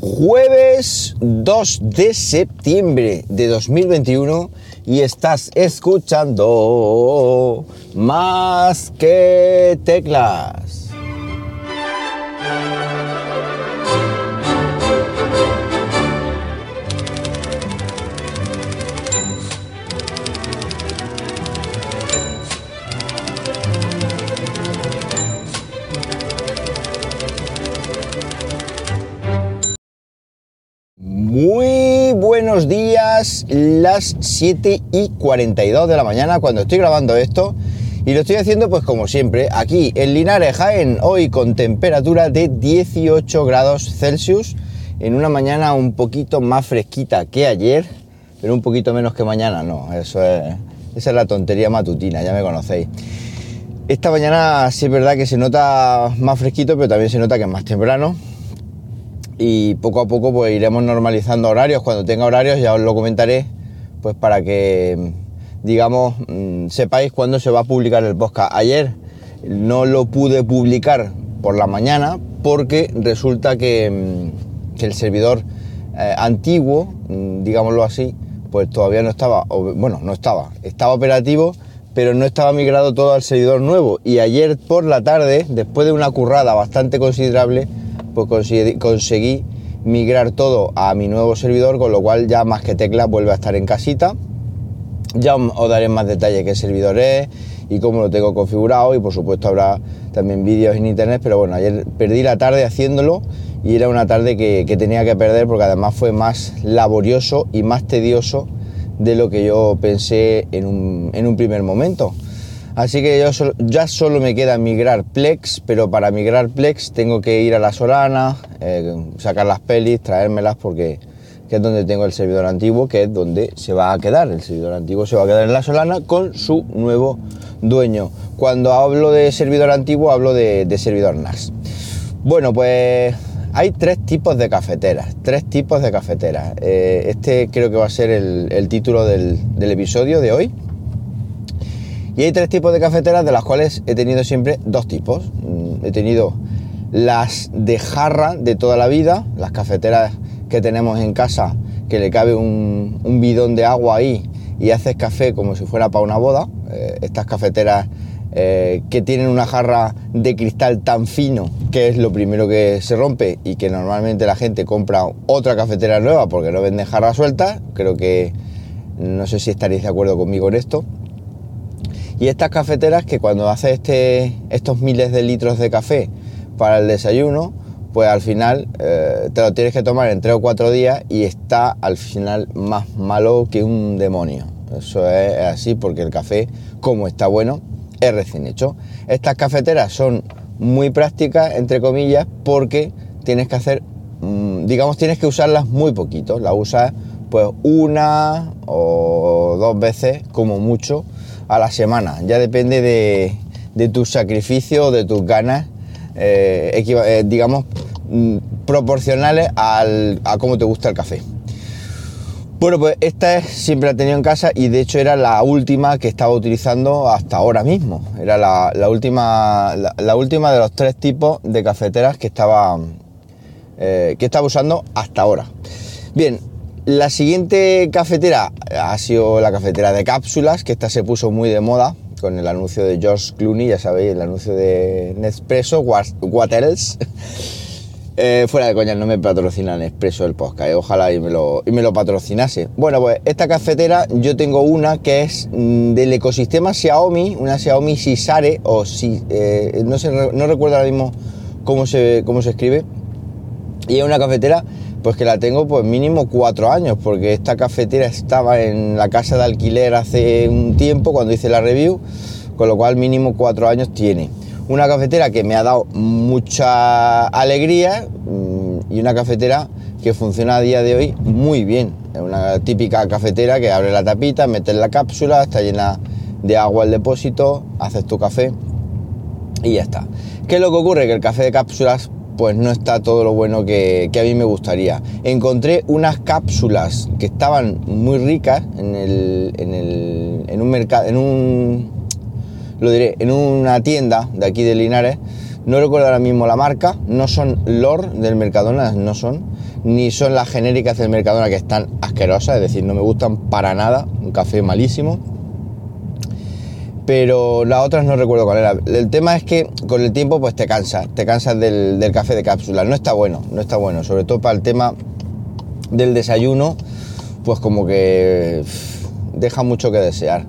Jueves 2 de septiembre de 2021 y estás escuchando más que teclas. Las 7 y 42 de la mañana cuando estoy grabando esto. Y lo estoy haciendo pues como siempre aquí en Linares, Jaén, hoy con temperatura de 18 grados Celsius. En una mañana un poquito más fresquita que ayer, pero un poquito menos que mañana, no, eso es, esa es la tontería matutina, ya me conocéis. Esta mañana sí es verdad que se nota más fresquito, pero también se nota que es más temprano y poco a poco pues iremos normalizando horarios. Cuando tenga horarios ya os lo comentaré, pues para que digamos mm, sepáis cuándo se va a publicar el podcast. Ayer no lo pude publicar por la mañana porque resulta que, mm, el servidor eh, antiguo, mm, digámoslo así, pues todavía no estaba, bueno, no estaba, estaba operativo, pero no estaba migrado todo al servidor nuevo. Y ayer por la tarde, después de una currada bastante considerable, pues conseguí, migrar todo a mi nuevo servidor, con lo cual ya más que tecla vuelve a estar en casita. Ya os daré más detalles qué servidor es y cómo lo tengo configurado y por supuesto habrá también vídeos en internet, pero bueno, ayer perdí la tarde haciéndolo y era una tarde que, que tenía que perder porque además fue más laborioso y más tedioso de lo que yo pensé en un, en un primer momento. Así que yo ya solo me queda migrar Plex, pero para migrar Plex tengo que ir a la Solana, eh, sacar las pelis, traérmelas porque que es donde tengo el servidor antiguo, que es donde se va a quedar. El servidor antiguo se va a quedar en la Solana con su nuevo dueño. Cuando hablo de servidor antiguo hablo de, servidor NAS. Bueno, pues hay tres tipos de cafeteras, tres tipos de cafeteras. Eh, este creo que va a ser el, título del episodio de hoy. Y hay tres tipos de cafeteras de las cuales he tenido siempre dos tipos. Mm, he tenido las de jarra de toda la vida, las cafeteras que tenemos en casa, que le cabe un, bidón de agua ahí y haces café como si fuera para una boda. Eh, estas cafeteras eh, que tienen una jarra de cristal tan fino que es lo primero que se rompe y que normalmente la gente compra otra cafetera nueva porque no venden jarras sueltas. Creo que no sé si estaréis de acuerdo conmigo en esto. Y estas cafeteras que cuando haces este, estos miles de litros de café para el desayuno, pues al final eh, te lo tienes que tomar en tres o cuatro días y está al final más malo que un demonio. Eso es así porque el café, como está bueno, es recién hecho. Estas cafeteras son muy prácticas, entre comillas, porque tienes que hacer, mm, digamos, tienes que usarlas muy poquito. Las usas pues una o dos veces como mucho a la semana. Ya depende de, de tu sacrificio, de tus ganas, eh, eh, digamos, mm, proporcionales al, a cómo te gusta el café. Bueno, pues esta siempre la he tenido en casa y de hecho era la última que estaba utilizando hasta ahora mismo. Era la, la última, la, la, última de los tres tipos de cafeteras que estaba, eh, que estaba usando hasta ahora. Bien, la siguiente cafetera ha sido la cafetera de cápsulas, que esta se puso muy de moda con el anuncio de George Clooney, ya sabéis, el anuncio de Nespresso, what, else? eh, fuera de coña, no me patrocina Nespresso el podcast, eh, ojalá y me, lo, y me lo patrocinase. Bueno, pues esta cafetera yo tengo una que es mm, del ecosistema Xiaomi, una Xiaomi Sisare, o si, eh, no, sé, no recuerdo ahora mismo cómo se, cómo se escribe, y es una cafetera pues que la tengo pues mínimo cuatro años, porque esta cafetera estaba en la casa de alquiler hace un tiempo cuando hice la review, con lo cual mínimo cuatro años tiene. Una cafetera que me ha dado mucha alegría mm, y una cafetera que funciona a día de hoy muy bien. Es una típica cafetera que abre la tapita, metes la cápsula, está llena de agua el depósito, haces tu café y ya está. ¿Qué es lo que ocurre? Que el café de cápsulas pues no está todo lo bueno que, a mí me gustaría. Encontré unas cápsulas que estaban muy ricas en, el, en, el, en un mercado, en un, lo diré, en una tienda de aquí de Linares, no recuerdo ahora mismo la marca, no son LOR del Mercadona, no son, ni son las genéricas del Mercadona que están asquerosas, es decir, no me gustan para nada, un café malísimo. Pero las otras no recuerdo cuál era. El tema es que con el tiempo pues te cansas, te cansas del, café de cápsula. No está bueno, no está bueno, sobre todo para el tema del desayuno, pues como que deja mucho que desear.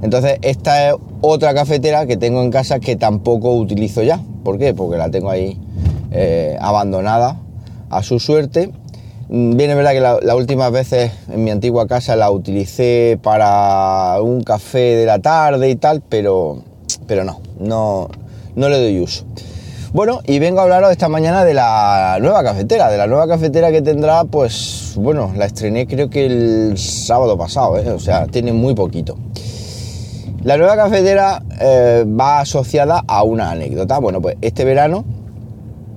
Entonces, esta es otra cafetera que tengo en casa que tampoco utilizo ya. ¿Por qué? Porque la tengo ahí eh, abandonada a su suerte. Mm, bien, es verdad que las últimas veces en mi antigua casa la utilicé para un café de la tarde y tal, pero, pero no, no, no le doy uso. Bueno, y vengo a hablaros esta mañana de la nueva cafetera, de la nueva cafetera que tendrá, pues, bueno, la estrené creo que el sábado pasado, ¿eh? o sea, tiene muy poquito. La nueva cafetera eh, va asociada a una anécdota. Bueno, pues este verano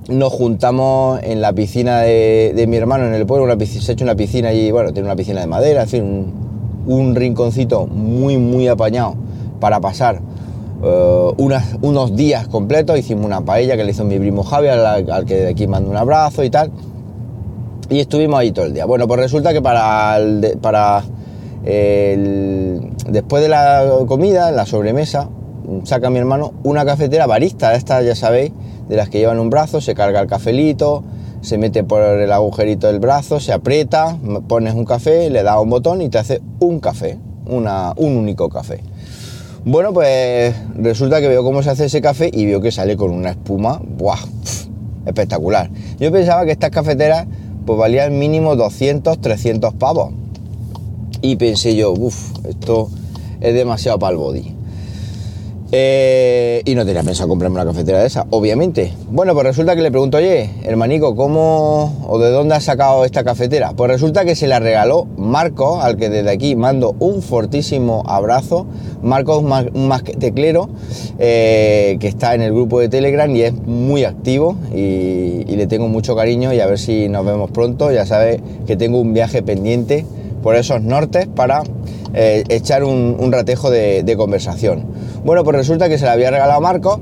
nos juntamos en la piscina de, mi hermano en el pueblo, una piscina, se ha hecho una piscina allí, bueno, tiene una piscina de madera, en fin, un, un rinconcito muy, muy apañado para pasar eh, unos días completos, hicimos una paella que le hizo mi primo Javi, al, que de aquí mando un abrazo y tal. Y estuvimos ahí todo el día. Bueno, pues resulta que para, para después de la comida, en la sobremesa, saca mi hermano una cafetera barista, esta ya sabéis, de las que llevan un brazo, se carga el cafelito, se mete por el agujerito del brazo, se aprieta, pones un café, le da un botón y te hace un café, una, un único café. Bueno, pues resulta que veo cómo se hace ese café y veo que sale con una espuma, ¡buah! espectacular. Yo pensaba que estas cafeteras pues valían mínimo 200, 300 pavos. Y pensé yo, uff, esto es demasiado para el body. Eh, y no tenía pensado comprarme una cafetera de esa, obviamente. Bueno, pues resulta que le pregunto, oye, hermanico, ¿cómo o de dónde has sacado esta cafetera? Pues resulta que se la regaló Marco, al que desde aquí mando un fortísimo abrazo. Marco es un masqueteclero eh, que está en el grupo de Telegram y es muy activo y, le tengo mucho cariño y a ver si nos vemos pronto. Ya sabes que tengo un viaje pendiente por esos nortes para eh, echar un, ratejo de, conversación. Bueno, pues resulta que se la había regalado Marco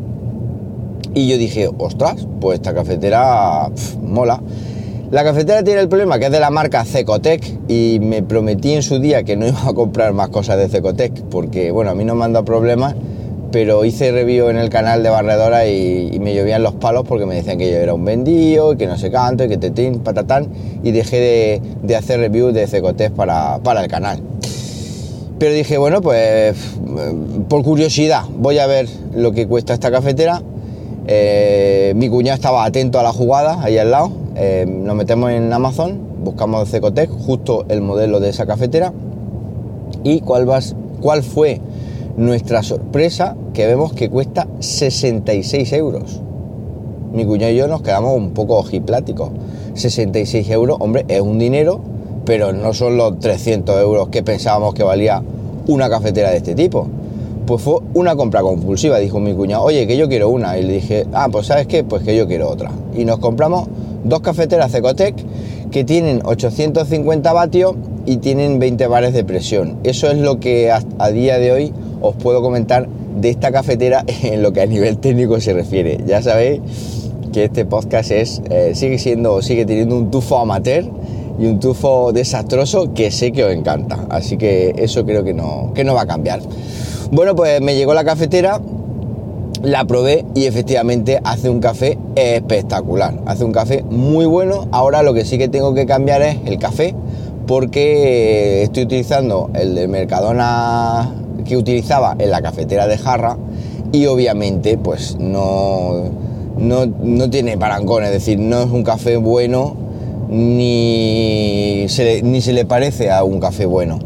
y yo dije, ostras, pues esta cafetera mola. La cafetera tiene el problema que es de la marca Cecotec y me prometí en su día que no iba a comprar más cosas de Cecotec porque, bueno, a mí no me han dado problemas, pero hice review en el canal de Barredora y, me llovían los palos porque me decían que yo era un vendido y que no sé canto y que te patatán y dejé de, hacer review de Cecotec para, para el canal. Pero dije, bueno, pues por curiosidad voy a ver lo que cuesta esta cafetera. Eh, mi cuñado estaba atento a la jugada ahí al lado. Eh, nos metemos en Amazon, buscamos Cecotec, justo el modelo de esa cafetera. Y cuál, cuál fue nuestra sorpresa, que vemos que cuesta 66 euros. Mi cuñado y yo nos quedamos un poco ojipláticos. 66 euros, hombre, es un dinero pero no son los 300 euros que pensábamos que valía una cafetera de este tipo. Pues fue una compra compulsiva, dijo mi cuñado, oye, que yo quiero una. Y le dije, ah, pues sabes qué, pues que yo quiero otra. Y nos compramos dos cafeteras Ecotec que tienen 850 vatios y tienen 20 bares de presión. Eso es lo que a, día de hoy os puedo comentar de esta cafetera en lo que a nivel técnico se refiere. Ya sabéis que este podcast es, eh, sigue siendo, sigue teniendo un tufo amateur y un tufo desastroso que sé que os encanta. Así que eso creo que no, que no va a cambiar. Bueno, pues me llegó la cafetera, la probé y efectivamente hace un café espectacular. Hace un café muy bueno. Ahora lo que sí que tengo que cambiar es el café porque estoy utilizando el de Mercadona que utilizaba en la cafetera de jarra y obviamente pues no, no, no tiene parangón, es decir, no es un café bueno ni se, ni se le parece a un café bueno.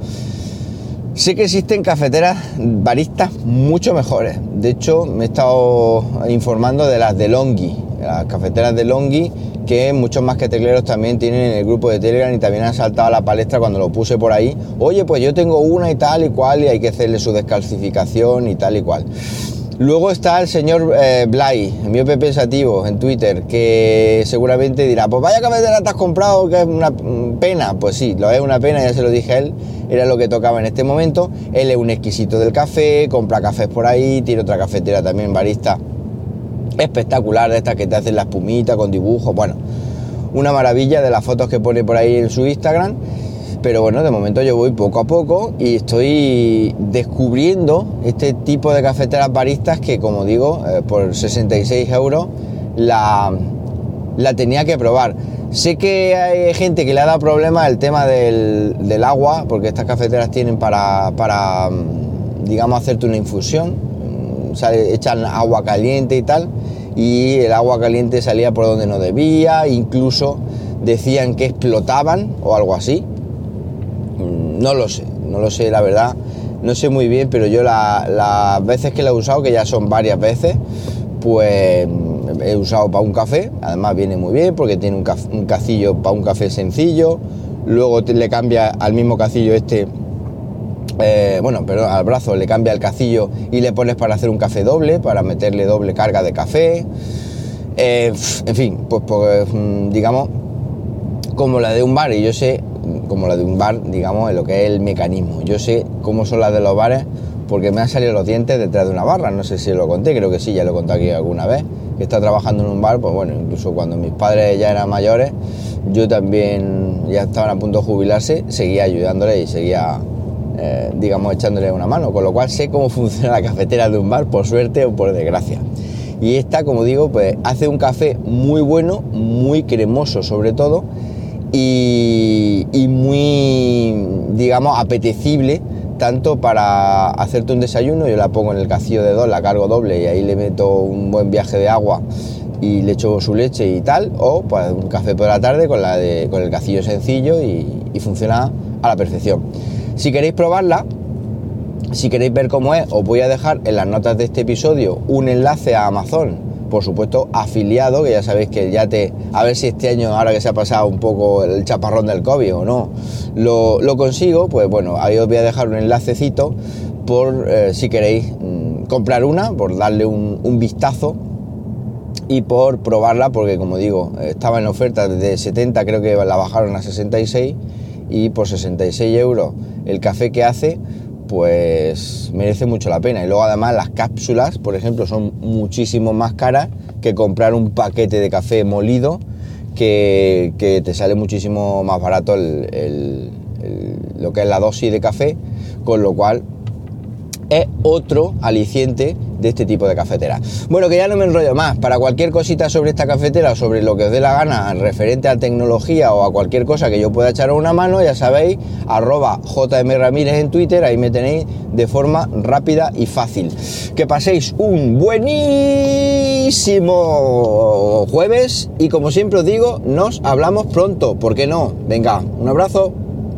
Sé que existen cafeteras baristas mucho mejores. De hecho, me he estado informando de las de Longi, las cafeteras de Longi, que muchos más que tecleros también tienen en el grupo de Telegram y también han saltado a la palestra cuando lo puse por ahí. Oye, pues yo tengo una y tal y cual y hay que hacerle su descalcificación y tal y cual. Luego está el señor eh, Blay, miope pensativo, en Twitter, que seguramente dirá, pues vaya cafetera te has comprado, que es una pena. Pues sí, lo es una pena, ya se lo dije a él, era lo que tocaba en este momento. Él es un exquisito del café, compra cafés por ahí, tiene otra cafetera también barista espectacular de estas que te hacen la espumita con dibujos, bueno, una maravilla de las fotos que pone por ahí en su Instagram. Pero bueno, de momento yo voy poco a poco y estoy descubriendo este tipo de cafeteras baristas que, como digo, eh, por 66 euros la, la tenía que probar. Sé que hay gente que le ha dado problemas el tema del, del, agua, porque estas cafeteras tienen para, para mm, digamos, hacerte una infusión, mm, o sea, echan agua caliente y tal, y el agua caliente salía por donde no debía, incluso decían que explotaban o algo así. No lo sé, no lo sé, la verdad, no sé muy bien, pero yo las veces que la he usado, que ya son varias veces, pues he usado para un café, además viene muy bien porque tiene un, un cacillo para un café sencillo, luego le cambia al mismo cacillo este, eh, bueno, pero al brazo le cambia el cacillo y le pones para hacer un café doble, para meterle doble carga de café, eh, en fin, pues, pues mm, digamos, como la de un bar, y yo sé, como la de un bar, digamos, en lo que es el mecanismo, yo sé cómo son las de los bares porque me han salido los dientes detrás de una barra, no sé si lo conté, creo que sí, ya lo conté aquí alguna vez, que está trabajando en un bar, pues bueno, incluso cuando mis padres ya eran mayores, yo también ya estaban a punto de jubilarse, seguía ayudándole y seguía, eh, digamos, echándole una mano, con lo cual sé cómo funciona la cafetera de un bar, por suerte o por desgracia. Y esta, como digo, pues hace un café muy bueno, muy cremoso sobre todo, y, muy, digamos, apetecible tanto para hacerte un desayuno, yo la pongo en el cacillo de dos, la cargo doble y ahí le meto un buen viaje de agua y le echo su leche y tal, o pues un café por la tarde con, la de, con el cacillo sencillo y, y funciona a la perfección. Si queréis probarla, si queréis ver cómo es, os voy a dejar en las notas de este episodio un enlace a Amazon por supuesto afiliado, que ya sabéis que ya te, a ver si este año, ahora que se ha pasado un poco el chaparrón del COVID o no, lo, consigo, pues bueno, ahí os voy a dejar un enlacecito por eh, si queréis mm, comprar una, por darle un, un, vistazo y por probarla, porque como digo, estaba en oferta de 70, creo que la bajaron a 66 y por 66 euros. El café que hace, pues merece mucho la pena. Y luego además las cápsulas, por ejemplo, son muchísimo más caras que comprar un paquete de café molido, que, te sale muchísimo más barato lo que es la dosis de café, con lo cual es otro aliciente de este tipo de cafetera. Bueno, que ya no me enrollo más. Para cualquier cosita sobre esta cafetera o sobre lo que os dé la gana referente a tecnología o a cualquier cosa que yo pueda echar una mano, ya sabéis, arroba JM Ramírez en Twitter, ahí me tenéis de forma rápida y fácil. Que paséis un buenísimo jueves y como siempre os digo, nos hablamos pronto. ¿Por qué no? Venga, un abrazo.